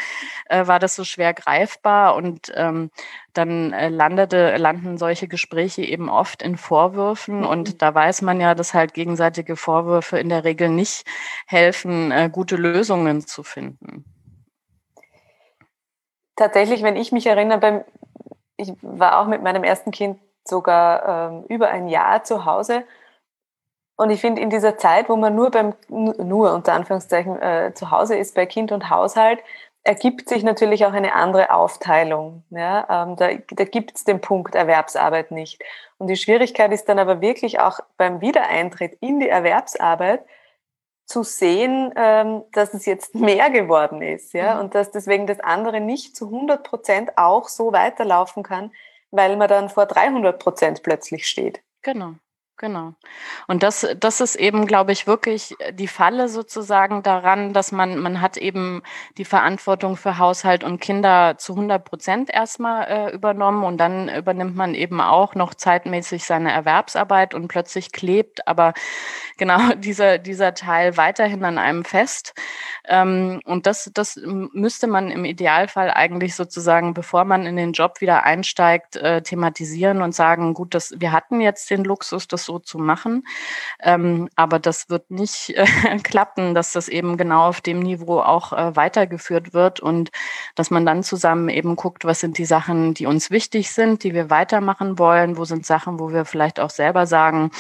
äh, war das so schwer greifbar. Und ähm, dann äh, landete, landen solche Gespräche eben oft in Vorwürfen. Mhm. Und da weiß man ja, dass halt gegenseitige Vorwürfe in der Regel nicht helfen, äh, gute Lösungen zu finden. Tatsächlich, wenn ich mich erinnere, ich war auch mit meinem ersten Kind sogar ähm, über ein Jahr zu Hause. Und ich finde, in dieser Zeit, wo man nur beim, nur unter Anführungszeichen äh, zu Hause ist bei Kind und Haushalt, ergibt sich natürlich auch eine andere Aufteilung. Ja, ähm, da da gibt es den Punkt Erwerbsarbeit nicht. Und die Schwierigkeit ist dann aber wirklich auch beim Wiedereintritt in die Erwerbsarbeit zu sehen, ähm, dass es jetzt mehr geworden ist, ja, mhm. und dass deswegen das andere nicht zu 100 Prozent auch so weiterlaufen kann, weil man dann vor 300 Prozent plötzlich steht. Genau. Genau. Und das, das ist eben, glaube ich, wirklich die Falle sozusagen daran, dass man, man hat eben die Verantwortung für Haushalt und Kinder zu 100 Prozent erstmal äh, übernommen und dann übernimmt man eben auch noch zeitmäßig seine Erwerbsarbeit und plötzlich klebt aber *laughs* genau dieser, dieser Teil weiterhin an einem fest. Ähm, und das, das müsste man im Idealfall eigentlich sozusagen, bevor man in den Job wieder einsteigt, äh, thematisieren und sagen, gut, das, wir hatten jetzt den Luxus, das so zu machen. Ähm, aber das wird nicht äh, *laughs* klappen, dass das eben genau auf dem Niveau auch äh, weitergeführt wird und dass man dann zusammen eben guckt, was sind die Sachen, die uns wichtig sind, die wir weitermachen wollen, wo sind Sachen, wo wir vielleicht auch selber sagen,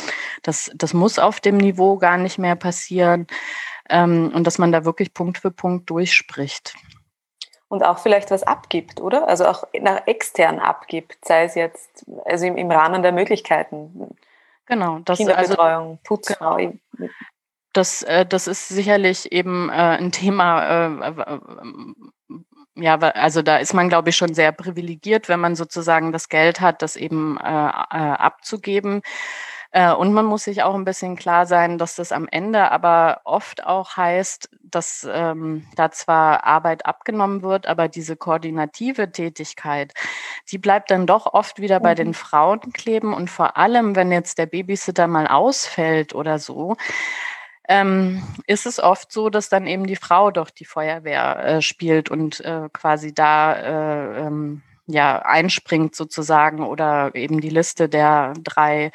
das, das muss auf dem Niveau gar nicht mehr passieren ähm, und dass man da wirklich Punkt für Punkt durchspricht und auch vielleicht was abgibt, oder? Also auch nach extern abgibt, sei es jetzt also im, im Rahmen der Möglichkeiten. Genau, das Kinderbetreuung, also, Putzfrau. Genau. Das, äh, das ist sicherlich eben äh, ein Thema, äh, ja, also da ist man, glaube ich, schon sehr privilegiert, wenn man sozusagen das Geld hat, das eben äh, abzugeben. Äh, und man muss sich auch ein bisschen klar sein, dass das am Ende aber oft auch heißt, dass ähm, da zwar Arbeit abgenommen wird, aber diese koordinative Tätigkeit, die bleibt dann doch oft wieder bei den mhm. Frauen kleben. Und vor allem, wenn jetzt der Babysitter mal ausfällt oder so, ähm, ist es oft so, dass dann eben die Frau doch die Feuerwehr äh, spielt und äh, quasi da äh, ähm, ja einspringt sozusagen oder eben die Liste der drei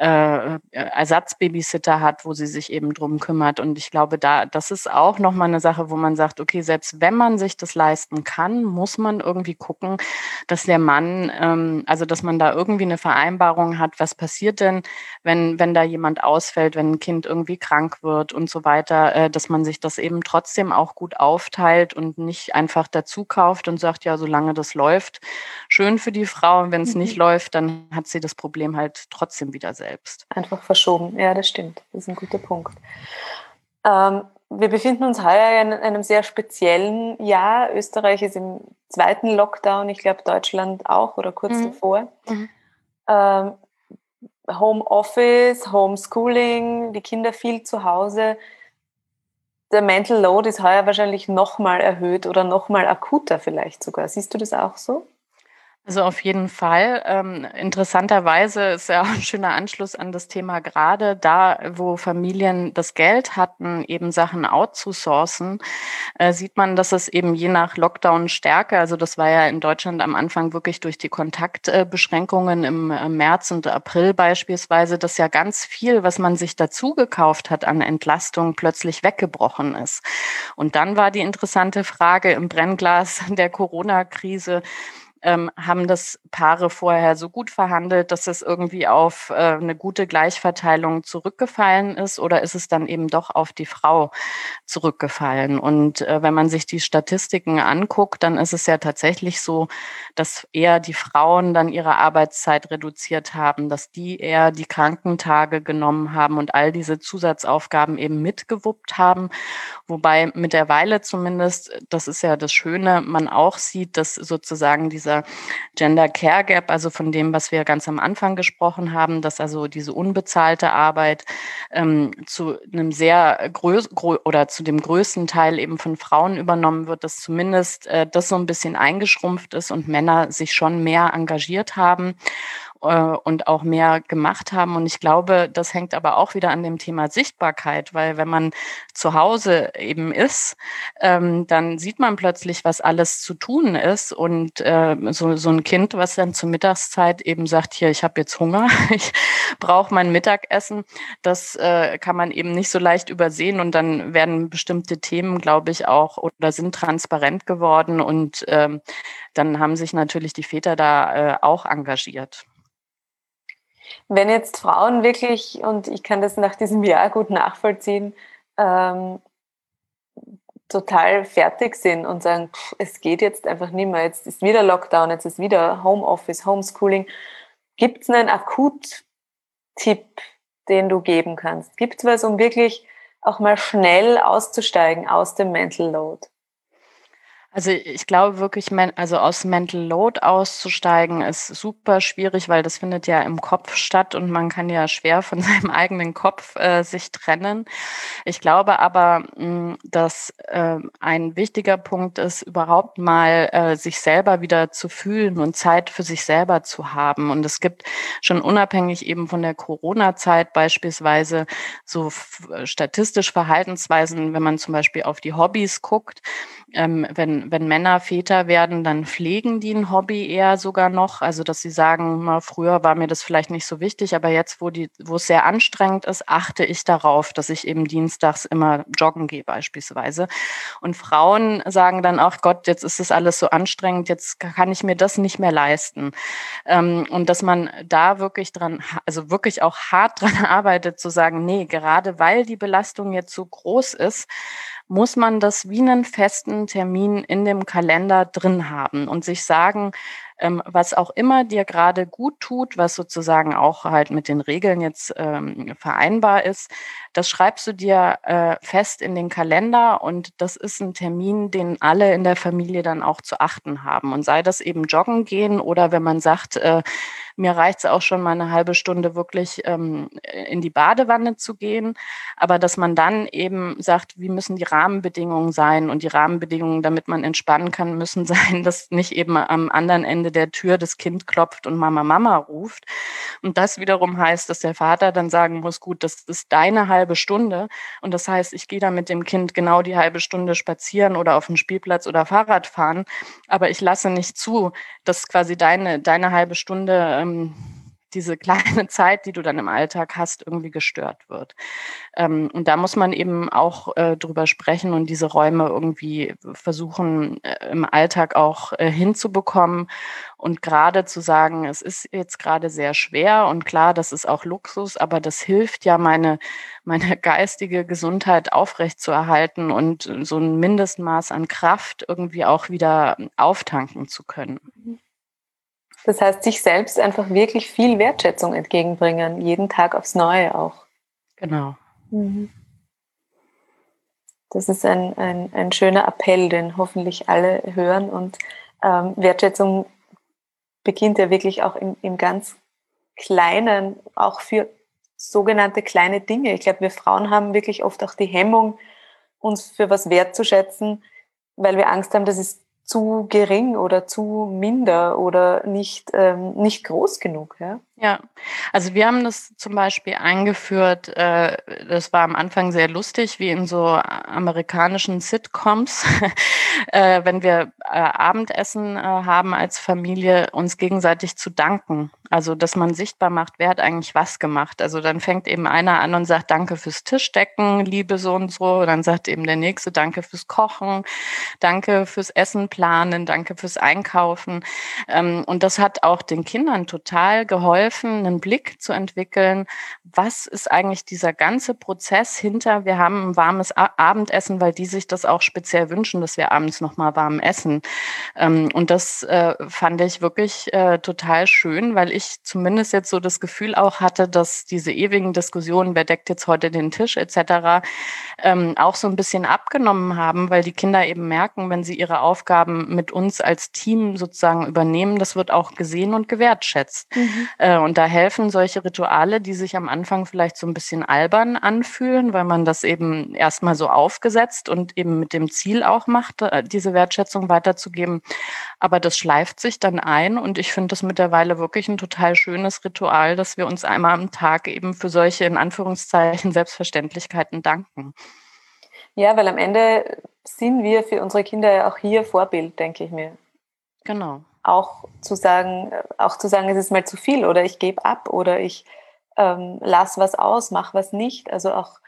äh, Ersatzbabysitter hat, wo sie sich eben drum kümmert. Und ich glaube, da, das ist auch nochmal eine Sache, wo man sagt, okay, selbst wenn man sich das leisten kann, muss man irgendwie gucken, dass der Mann, ähm, also dass man da irgendwie eine Vereinbarung hat, was passiert denn, wenn, wenn da jemand ausfällt, wenn ein Kind irgendwie krank wird und so weiter, äh, dass man sich das eben trotzdem auch gut aufteilt und nicht einfach dazu kauft und sagt, ja, solange das läuft, schön für die Frau. Und wenn es mhm. nicht läuft, dann hat sie das Problem halt trotzdem wieder selbst. Einfach verschoben. Ja, das stimmt. Das ist ein guter Punkt. Ähm, wir befinden uns heuer in einem sehr speziellen Jahr. Österreich ist im zweiten Lockdown, ich glaube Deutschland auch oder kurz mhm. davor. Mhm. Ähm, Homeoffice, Homeschooling, die Kinder viel zu Hause. Der Mental Load ist heuer wahrscheinlich nochmal erhöht oder nochmal akuter vielleicht sogar. Siehst du das auch so? Also auf jeden Fall. Ähm, interessanterweise ist ja auch *laughs* ein schöner Anschluss an das Thema gerade da, wo Familien das Geld hatten, eben Sachen outzusourcen, äh, sieht man, dass es eben je nach Lockdown stärker, also das war ja in Deutschland am Anfang wirklich durch die Kontaktbeschränkungen im äh, März und April beispielsweise, dass ja ganz viel, was man sich dazu gekauft hat an Entlastung, plötzlich weggebrochen ist. Und dann war die interessante Frage im Brennglas *laughs* der Corona-Krise, ähm, haben das Paare vorher so gut verhandelt, dass es irgendwie auf äh, eine gute Gleichverteilung zurückgefallen ist oder ist es dann eben doch auf die Frau zurückgefallen? Und äh, wenn man sich die Statistiken anguckt, dann ist es ja tatsächlich so, dass eher die Frauen dann ihre Arbeitszeit reduziert haben, dass die eher die Krankentage genommen haben und all diese Zusatzaufgaben eben mitgewuppt haben. Wobei mittlerweile zumindest, das ist ja das Schöne, man auch sieht, dass sozusagen diese dieser Gender Care Gap, also von dem, was wir ganz am Anfang gesprochen haben, dass also diese unbezahlte Arbeit ähm, zu einem sehr groß oder zu dem größten Teil eben von Frauen übernommen wird, dass zumindest äh, das so ein bisschen eingeschrumpft ist und Männer sich schon mehr engagiert haben äh, und auch mehr gemacht haben. Und ich glaube, das hängt aber auch wieder an dem Thema Sichtbarkeit, weil wenn man zu Hause eben ist, ähm, dann sieht man plötzlich, was alles zu tun ist. Und äh, so, so ein Kind, was dann zur Mittagszeit eben sagt, hier, ich habe jetzt Hunger, *laughs* ich brauche mein Mittagessen, das äh, kann man eben nicht so leicht übersehen. Und dann werden bestimmte Themen, glaube ich, auch oder sind transparent geworden. Und ähm, dann haben sich natürlich die Väter da äh, auch engagiert. Wenn jetzt Frauen wirklich, und ich kann das nach diesem Jahr gut nachvollziehen, ähm, total fertig sind und sagen, pff, es geht jetzt einfach nicht mehr, jetzt ist wieder Lockdown, jetzt ist wieder Homeoffice, Homeschooling. Gibt es einen Akut-Tipp, den du geben kannst? Gibt es was, um wirklich auch mal schnell auszusteigen aus dem Mental Load? Also ich glaube wirklich, also aus Mental Load auszusteigen ist super schwierig, weil das findet ja im Kopf statt und man kann ja schwer von *laughs* seinem eigenen Kopf äh, sich trennen. Ich glaube aber, hm, dass äh, ein wichtiger Punkt ist, überhaupt mal äh, sich selber wieder zu fühlen und Zeit für sich selber zu haben. Und es gibt schon unabhängig eben von der Corona-Zeit beispielsweise so statistisch Verhaltensweisen, wenn man zum Beispiel auf die Hobbys guckt, ähm, wenn, wenn Männer Väter werden, dann pflegen die ein Hobby eher sogar noch. Also, dass sie sagen, mal, früher war mir das vielleicht nicht so wichtig, aber jetzt, wo, die, wo es sehr anstrengend ist, achte ich darauf, dass ich eben dienstags immer joggen gehe beispielsweise. Und Frauen sagen dann auch, Gott, jetzt ist es alles so anstrengend, jetzt kann ich mir das nicht mehr leisten. Ähm, und dass man da wirklich dran, also wirklich auch hart *laughs* dran arbeitet, zu sagen, nee, gerade weil die Belastung jetzt so groß ist, muss man das wie einen festen Termin in dem Kalender drin haben und sich sagen, ähm, was auch immer dir gerade gut tut, was sozusagen auch halt mit den Regeln jetzt ähm, vereinbar ist, das schreibst du dir äh, fest in den Kalender und das ist ein Termin, den alle in der Familie dann auch zu achten haben. Und sei das eben joggen gehen oder wenn man sagt, äh, mir reicht es auch schon mal eine halbe Stunde wirklich ähm, in die Badewanne zu gehen, aber dass man dann eben sagt, wie müssen die Rahmenbedingungen sein und die Rahmenbedingungen, damit man entspannen kann, müssen *laughs* sein, dass nicht eben am anderen Ende der Tür das Kind klopft und Mama, Mama ruft. Und das wiederum heißt, dass der Vater dann sagen muss, gut, das ist deine halbe Stunde und das heißt, ich gehe da mit dem Kind genau die halbe Stunde spazieren oder auf den Spielplatz oder Fahrrad fahren, aber ich lasse nicht zu, dass quasi deine, deine halbe Stunde ähm, diese kleine *laughs* Zeit, die du dann im Alltag hast, irgendwie gestört wird. Ähm, und da muss man eben auch äh, drüber sprechen und diese Räume irgendwie versuchen, äh, im Alltag auch äh, hinzubekommen und gerade zu sagen, es ist jetzt gerade sehr schwer und klar, das ist auch Luxus, aber das hilft ja, meine, *laughs* meine geistige Gesundheit aufrechtzuerhalten und so ein Mindestmaß an Kraft irgendwie auch wieder auftanken zu können. Das heißt, sich selbst einfach wirklich viel Wertschätzung entgegenbringen, jeden Tag aufs Neue auch. Genau. Mhm. Das ist ein, ein, ein schöner Appell, den hoffentlich alle hören. Und ähm, Wertschätzung beginnt ja wirklich auch im, im ganz Kleinen, auch für sogenannte kleine Dinge. Ich glaube, wir Frauen haben wirklich oft auch die Hemmung, uns für was wertzuschätzen, weil wir Angst haben, dass es zu gering oder zu minder oder nicht, ähm, nicht groß genug. Ja? Ja, also wir haben das zum Beispiel eingeführt, äh, das war am Anfang sehr lustig, wie in so amerikanischen Sitcoms, *laughs* äh, wenn wir äh, Abendessen äh, haben als Familie, uns gegenseitig zu danken. Also, dass man sichtbar macht, wer hat eigentlich was gemacht. Also dann fängt eben einer an und sagt, danke fürs Tischdecken, liebe so und so. Dann sagt eben der nächste, danke fürs Kochen, danke fürs Essen planen, danke fürs Einkaufen. Ähm, und das hat auch den Kindern total geholfen, einen Blick zu entwickeln, was ist eigentlich dieser ganze Prozess hinter, wir haben ein warmes Abendessen, weil die sich das auch speziell wünschen, dass wir abends nochmal warm essen. Ähm, und das äh, fand ich wirklich äh, total schön, weil ich zumindest jetzt so das Gefühl auch hatte, dass diese ewigen Diskussionen, wer deckt jetzt heute den Tisch etc., ähm, auch so ein bisschen abgenommen haben, weil die Kinder eben merken, wenn sie ihre Aufgaben mit uns als Team sozusagen übernehmen, das wird auch gesehen und gewertschätzt. Mhm. Und da helfen solche Rituale, die sich am Anfang vielleicht so ein bisschen albern anfühlen, weil man das eben erstmal so aufgesetzt und eben mit dem Ziel auch macht, äh, diese Wertschätzung weiterzugeben. Aber das schleift sich dann ein und ich finde das mittlerweile wirklich ein total schönes Ritual, dass wir uns einmal am Tag eben für solche in Anführungszeichen Selbstverständlichkeiten danken. Ja, weil am Ende sind wir für unsere Kinder ja auch hier Vorbild, denke ich mir. Genau. Auch zu sagen, auch zu sagen, es ist mal zu viel oder ich gebe ab oder ich ähm, lass was aus, mach was nicht. Also auch,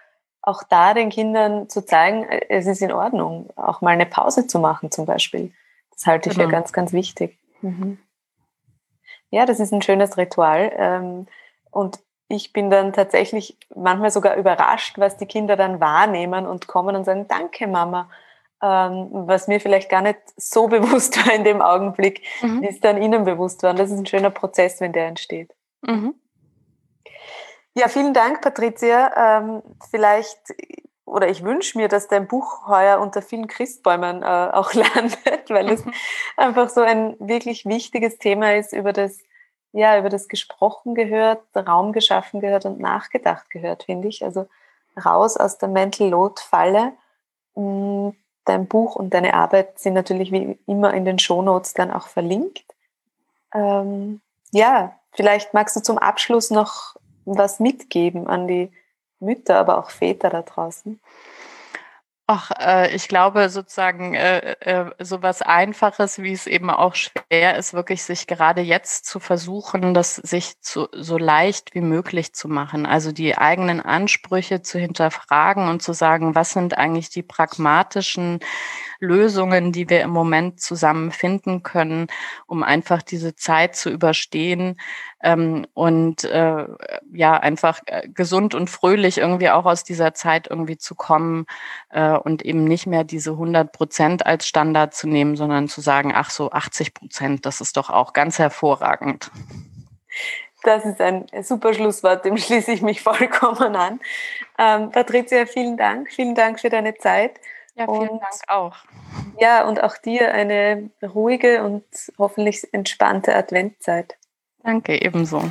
auch da den Kindern zu zeigen, es ist in Ordnung, auch mal eine Pause zu machen zum Beispiel. Das halte ich genau. für ganz, ganz wichtig. Mhm. Ja, das ist ein schönes Ritual. Ähm, und ich bin dann tatsächlich manchmal sogar überrascht, was die Kinder dann wahrnehmen und kommen und sagen, danke Mama. Ähm, was mir vielleicht gar nicht so *laughs* bewusst war in dem Augenblick, mhm. ist dann ihnen bewusst. Und das ist ein schöner Prozess, wenn der entsteht. Mhm. Ja, vielen Dank, Patricia. Ähm, vielleicht oder ich wünsche mir, dass dein Buch heuer unter vielen Christbäumen äh, auch *laughs* landet, weil es mhm. einfach so ein wirklich wichtiges Thema ist, über das, ja, über das gesprochen gehört, Raum geschaffen gehört und nachgedacht gehört, finde ich. Also raus aus der Mental Load Falle. Dein Buch und deine Arbeit sind natürlich wie immer in den Shownotes dann auch verlinkt. Ähm, ja, vielleicht magst du zum Abschluss noch was mitgeben an die Mütter, aber auch Väter da draußen? Ach, äh, ich glaube sozusagen äh, äh, so was Einfaches, wie es eben auch schwer ist, wirklich sich gerade jetzt zu versuchen, das sich zu, so leicht wie möglich zu machen. Also die eigenen Ansprüche zu hinterfragen und zu sagen, was sind eigentlich die pragmatischen Lösungen, die wir im Moment zusammen finden können, um einfach diese Zeit zu überstehen ähm, und äh, ja, einfach äh, gesund und fröhlich irgendwie auch aus dieser Zeit irgendwie zu kommen äh, und eben nicht mehr diese 100 Prozent als Standard zu nehmen, sondern zu sagen, ach so, 80 Prozent, das ist doch auch ganz hervorragend. Das ist ein super Schlusswort, dem schließe ich mich vollkommen an. Ähm, Patricia, vielen Dank. Vielen Dank für deine Zeit. Ja, vielen und, Dank auch. Ja, und auch dir eine ruhige und hoffentlich entspannte Adventzeit. Danke, ebenso.